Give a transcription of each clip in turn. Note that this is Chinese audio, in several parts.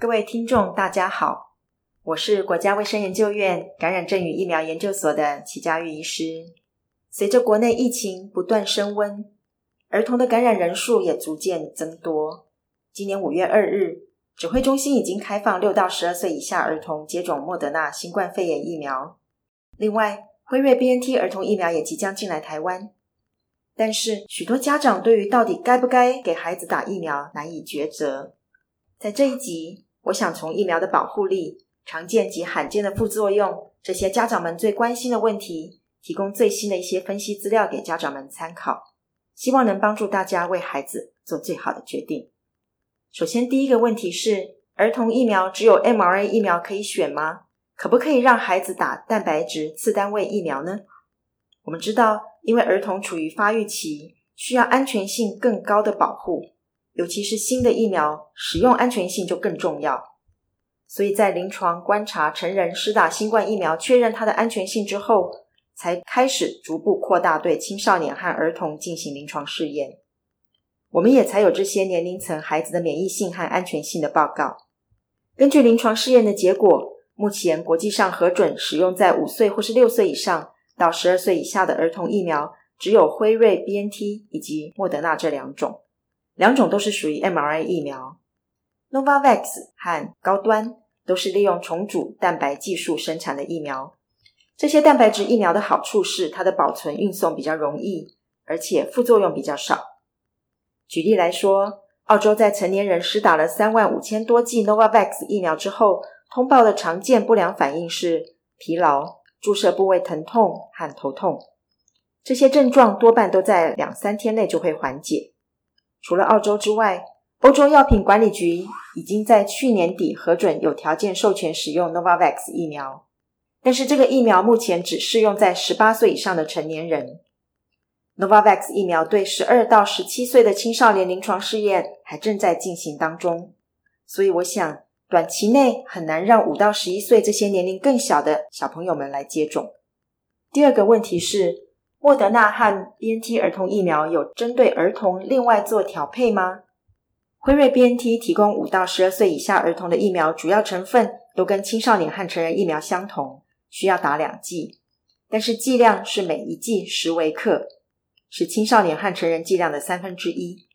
各位听众，大家好，我是国家卫生研究院感染症与疫苗研究所的齐嘉玉医师。随着国内疫情不断升温，儿童的感染人数也逐渐增多。今年五月二日，指挥中心已经开放六到十二岁以下儿童接种莫德纳新冠肺炎疫苗。另外，辉瑞 BNT 儿童疫苗也即将进来台湾。但是，许多家长对于到底该不该给孩子打疫苗难以抉择。在这一集，我想从疫苗的保护力、常见及罕见的副作用这些家长们最关心的问题，提供最新的一些分析资料给家长们参考，希望能帮助大家为孩子做最好的决定。首先，第一个问题是：儿童疫苗只有 mRNA 疫苗可以选吗？可不可以让孩子打蛋白质次单位疫苗呢？我们知道，因为儿童处于发育期，需要安全性更高的保护。尤其是新的疫苗，使用安全性就更重要。所以在临床观察成人施打新冠疫苗，确认它的安全性之后，才开始逐步扩大对青少年和儿童进行临床试验。我们也才有这些年龄层孩子的免疫性和安全性的报告。根据临床试验的结果，目前国际上核准使用在五岁或是六岁以上到十二岁以下的儿童疫苗，只有辉瑞 BNT 以及莫德纳这两种。两种都是属于 mRNA 疫苗，Novavax 和高端都是利用重组蛋白技术生产的疫苗。这些蛋白质疫苗的好处是它的保存运送比较容易，而且副作用比较少。举例来说，澳洲在成年人施打了三万五千多剂 Novavax 疫苗之后，通报的常见不良反应是疲劳、注射部位疼痛和头痛。这些症状多半都在两三天内就会缓解。除了澳洲之外，欧洲药品管理局已经在去年底核准有条件授权使用 Novavax 疫苗，但是这个疫苗目前只适用在十八岁以上的成年人。Novavax 疫苗对十二到十七岁的青少年临床试验还正在进行当中，所以我想短期内很难让五到十一岁这些年龄更小的小朋友们来接种。第二个问题是，莫德纳和 BNT 儿童疫苗有针对儿童另外做调配吗？辉瑞 BNT 提供五到十二岁以下儿童的疫苗，主要成分都跟青少年和成人疫苗相同，需要打两剂，但是剂量是每一剂十微克，是青少年和成人剂量的三分之一。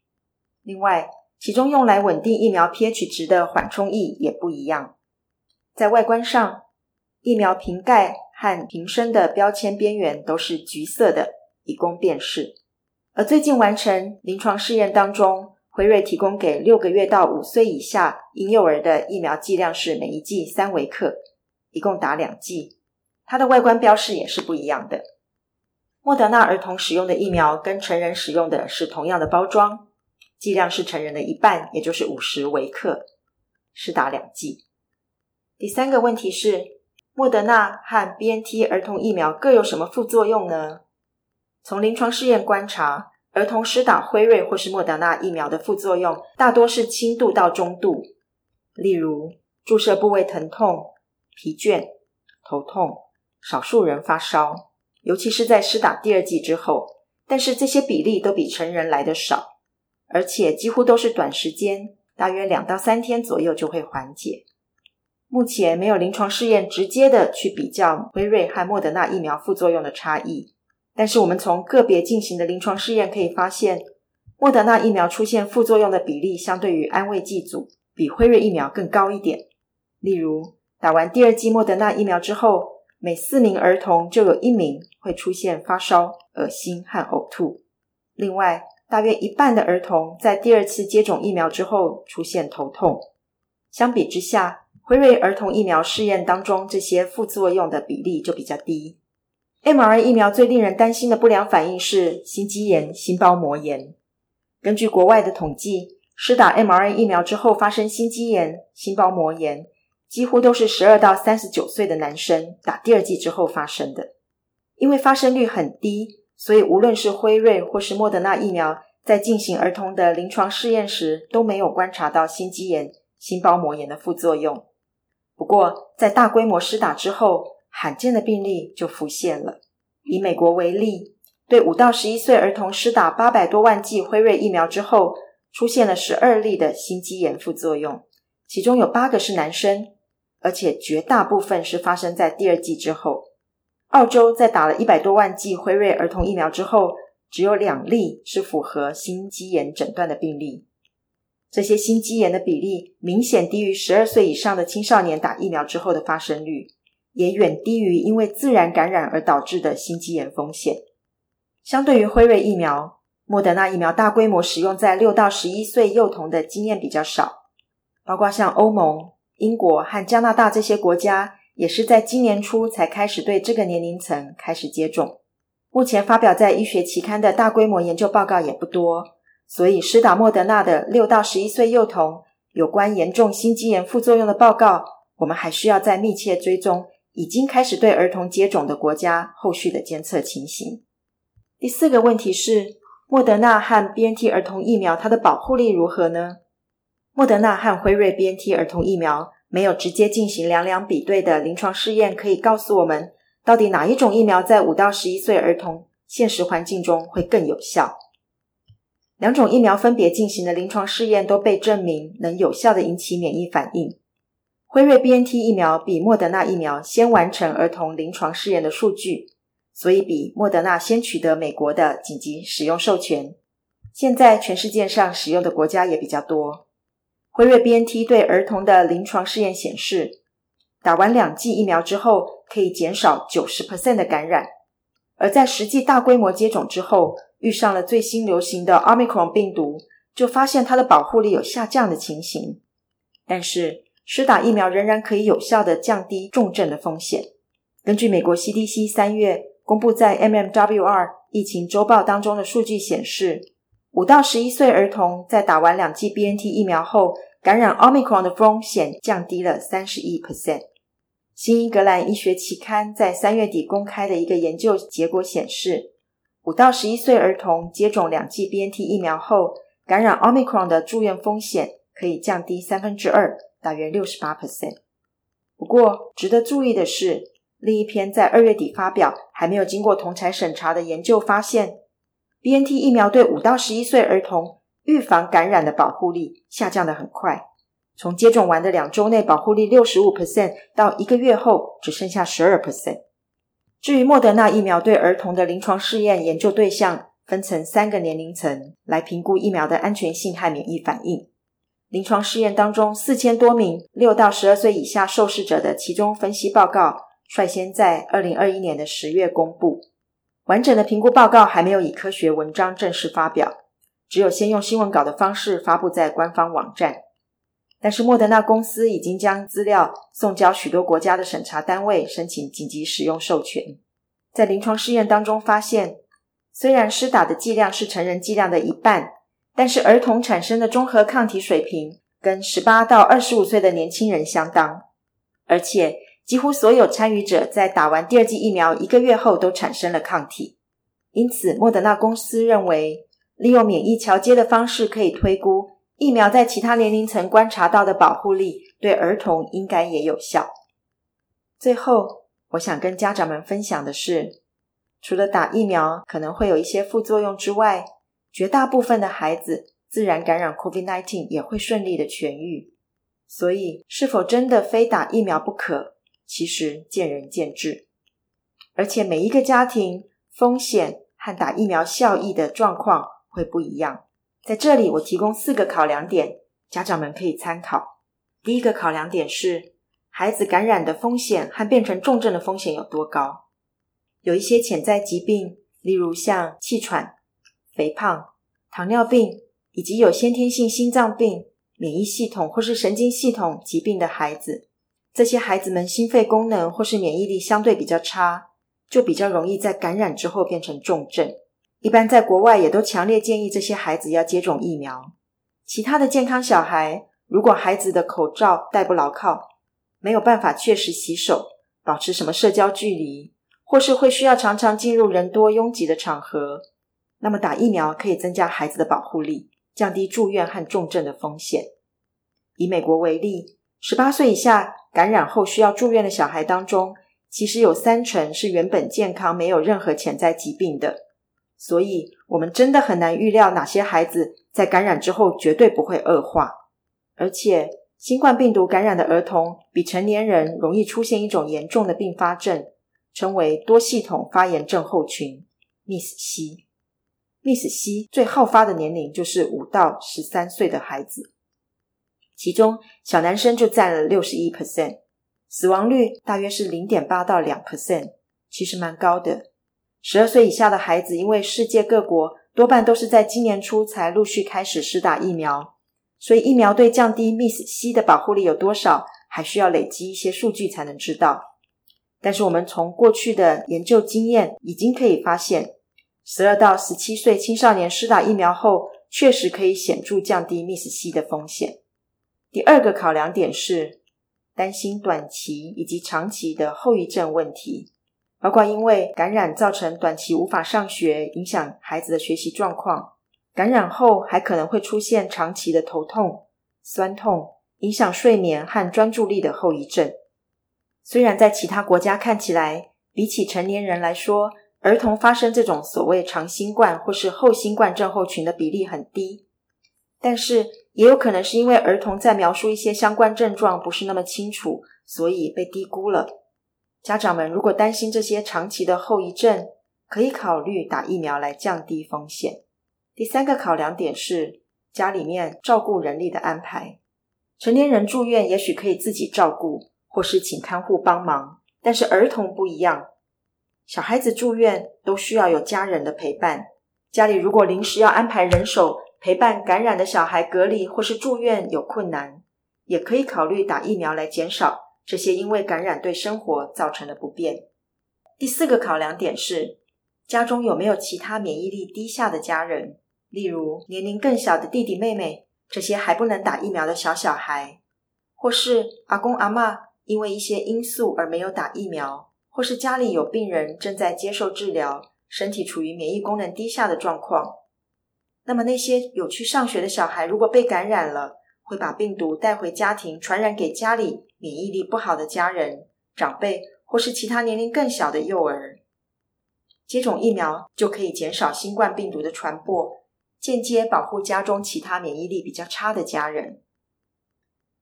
另外，其中用来稳定疫苗 pH 值的缓冲液也不一样。在外观上，疫苗瓶盖。和瓶身的标签边缘都是橘色的，以供辨识。而最近完成临床试验当中，辉瑞提供给六个月到五岁以下婴幼儿的疫苗剂量是每一剂三微克，一共打两剂。它的外观标示也是不一样的。莫德纳儿童使用的疫苗跟成人使用的是同样的包装，剂量是成人的一半，也就是五十微克，是打两剂。第三个问题是，莫德纳和 BNT 儿童疫苗各有什么副作用呢？从临床试验观察，儿童施打辉瑞或是莫德纳疫苗的副作用大多是轻度到中度，例如注射部位疼痛、疲倦、头痛，少数人发烧，尤其是在施打第二剂之后。但是这些比例都比成人来得少，而且几乎都是短时间，大约两到三天左右就会缓解。目前没有临床试验直接的去比较辉瑞和莫德纳疫苗副作用的差异，但是我们从个别进行的临床试验可以发现，莫德纳疫苗出现副作用的比例相对于安慰剂组比辉瑞疫苗更高一点。例如，打完第二剂莫德纳疫苗之后，每四名儿童就有一名会出现发烧、恶心和呕吐。另外，大约一半的儿童在第二次接种疫苗之后出现头痛。相比之下，辉瑞儿童疫苗试验当中，这些副作用的比例就比较低。mRNA 疫苗最令人担心的不良反应是心肌炎、心包膜炎。根据国外的统计，施打 mRNA 疫苗之后发生心肌炎、心包膜炎，几乎都是十二到三十九岁的男生打第二剂之后发生的。因为发生率很低，所以无论是辉瑞或是莫德纳疫苗，在进行儿童的临床试验时都没有观察到心肌炎、心包膜炎的副作用。不过，在大规模施打之后，罕见的病例就浮现了。以美国为例，对五到十一岁儿童施打八百多万剂辉瑞疫苗之后，出现了十二例的心肌炎副作用，其中有八个是男生，而且绝大部分是发生在第二季之后。澳洲在打了一百多万剂辉瑞儿童疫苗之后，只有两例是符合心肌炎诊断的病例。这些心肌炎的比例明显低于十二岁以上的青少年打疫苗之后的发生率，也远低于因为自然感染而导致的心肌炎风险。相对于辉瑞疫苗，莫德纳疫苗大规模使用在六到十一岁幼童的经验比较少，包括像欧盟、英国和加拿大这些国家，也是在今年初才开始对这个年龄层开始接种。目前发表在医学期刊的大规模研究报告也不多。所以，施打莫德纳的六到十一岁幼童有关严重心肌炎副作用的报告，我们还需要再密切追踪已经开始对儿童接种的国家后续的监测情形。第四个问题是，莫德纳和 BNT 儿童疫苗它的保护力如何呢？莫德纳和辉瑞 BNT 儿童疫苗没有直接进行两两比对的临床试验，可以告诉我们到底哪一种疫苗在五到十一岁儿童现实环境中会更有效。两种疫苗分别进行的临床试验都被证明能有效的引起免疫反应。辉瑞 BNT 疫苗比莫德纳疫苗先完成儿童临床试验的数据，所以比莫德纳先取得美国的紧急使用授权。现在全世界上使用的国家也比较多。辉瑞 BNT 对儿童的临床试验显示，打完两剂疫苗之后可以减少90%的感染，而在实际大规模接种之后，遇上了最新流行的 Omicron 病毒，就发现它的保护力有下降的情形。但是，施打疫苗仍然可以有效地降低重症的风险。根据美国 CDC 三月公布在 MMWR 疫情周报当中的数据显示，五到十一岁儿童在打完两剂 BNT 疫苗后，感染 Omicron 的风险降低了三十一 percent。新英格兰医学期刊在三月底公开的一个研究结果显示，五到十一岁儿童接种两剂 BNT 疫苗后，感染 Omicron 的住院风险可以降低三分之二，大约六十八 percent。不过，值得注意的是，另一篇在二月底发表、还没有经过同侪审查的研究发现，BNT 疫苗对五到十一岁儿童预防感染的保护力下降得很快，从接种完的两周内保护力六十五 percent，到一个月后只剩下十二 percent。至于莫德纳疫苗对儿童的临床试验研究对象，分成三个年龄层来评估疫苗的安全性和免疫反应。临床试验当中，四千多名六到十二岁以下受试者的其中分析报告，率先在二零二一年的十月公布。完整的评估报告还没有以科学文章正式发表，只有先用新闻稿的方式发布在官方网站。但是莫德纳公司已经将资料送交许多国家的审查单位，申请紧急使用授权。在临床试验当中发现，虽然施打的剂量是成人剂量的一半，但是儿童产生的中和抗体水平跟十八到二十五岁的年轻人相当，而且几乎所有参与者在打完第二剂疫苗一个月后都产生了抗体。因此，莫德纳公司认为，利用免疫桥接的方式可以推估。疫苗在其他年龄层观察到的保护力，对儿童应该也有效。最后，我想跟家长们分享的是，除了打疫苗可能会有一些副作用之外，绝大部分的孩子自然感染 COVID-19 也会顺利的痊愈。所以，是否真的非打疫苗不可，其实见仁见智。而且，每一个家庭风险和打疫苗效益的状况会不一样。在这里，我提供四个考量点，家长们可以参考。第一个考量点是，孩子感染的风险和变成重症的风险有多高？有一些潜在疾病，例如像气喘、肥胖、糖尿病，以及有先天性心脏病、免疫系统或是神经系统疾病的孩子，这些孩子们心肺功能或是免疫力相对比较差，就比较容易在感染之后变成重症。一般在国外也都强烈建议这些孩子要接种疫苗。其他的健康小孩，如果孩子的口罩戴不牢靠，没有办法确实洗手，保持什么社交距离，或是会需要常常进入人多拥挤的场合，那么打疫苗可以增加孩子的保护力，降低住院和重症的风险。以美国为例，十八岁以下感染后需要住院的小孩当中，其实有三成是原本健康，没有任何潜在疾病的。所以，我们真的很难预料哪些孩子在感染之后绝对不会恶化。而且，新冠病毒感染的儿童比成年人容易出现一种严重的并发症，称为多系统发炎症候群 （MIS-C）。Miss C 最好发的年龄就是五到十三岁的孩子，其中小男生就占了六十一 percent，死亡率大约是零点八到两 percent，其实蛮高的。十二岁以下的孩子，因为世界各国多半都是在今年初才陆续开始施打疫苗，所以疫苗对降低 Miss C 的保护力有多少，还需要累积一些数据才能知道。但是我们从过去的研究经验已经可以发现，十二到十七岁青少年施打疫苗后，确实可以显著降低 Miss C 的风险。第二个考量点是担心短期以及长期的后遗症问题。包括因为感染造成短期无法上学，影响孩子的学习状况；感染后还可能会出现长期的头痛、酸痛，影响睡眠和专注力的后遗症。虽然在其他国家看起来，比起成年人来说，儿童发生这种所谓长新冠或是后新冠症候群的比例很低，但是也有可能是因为儿童在描述一些相关症状不是那么清楚，所以被低估了。家长们如果担心这些长期的后遗症，可以考虑打疫苗来降低风险。第三个考量点是家里面照顾人力的安排。成年人住院也许可以自己照顾，或是请看护帮忙，但是儿童不一样。小孩子住院都需要有家人的陪伴。家里如果临时要安排人手陪伴感染的小孩隔离或是住院有困难，也可以考虑打疫苗来减少。这些因为感染对生活造成的不便。第四个考量点是，家中有没有其他免疫力低下的家人，例如年龄更小的弟弟妹妹，这些还不能打疫苗的小小孩，或是阿公阿妈因为一些因素而没有打疫苗，或是家里有病人正在接受治疗，身体处于免疫功能低下的状况。那么那些有去上学的小孩，如果被感染了，会把病毒带回家庭，传染给家里免疫力不好的家人、长辈，或是其他年龄更小的幼儿。接种疫苗就可以减少新冠病毒的传播，间接保护家中其他免疫力比较差的家人。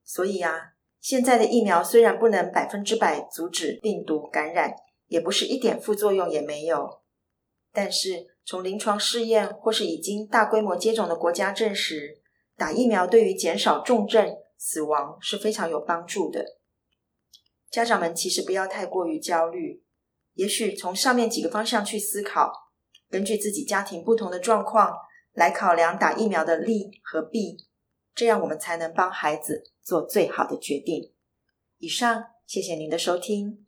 所以啊，现在的疫苗虽然不能百分之百阻止病毒感染，也不是一点副作用也没有，但是从临床试验或是已经大规模接种的国家证实，打疫苗对于减少重症、死亡是非常有帮助的。家长们其实不要太过于焦虑，也许从上面几个方向去思考，根据自己家庭不同的状况来考量打疫苗的利和弊，这样我们才能帮孩子做最好的决定。以上，谢谢您的收听。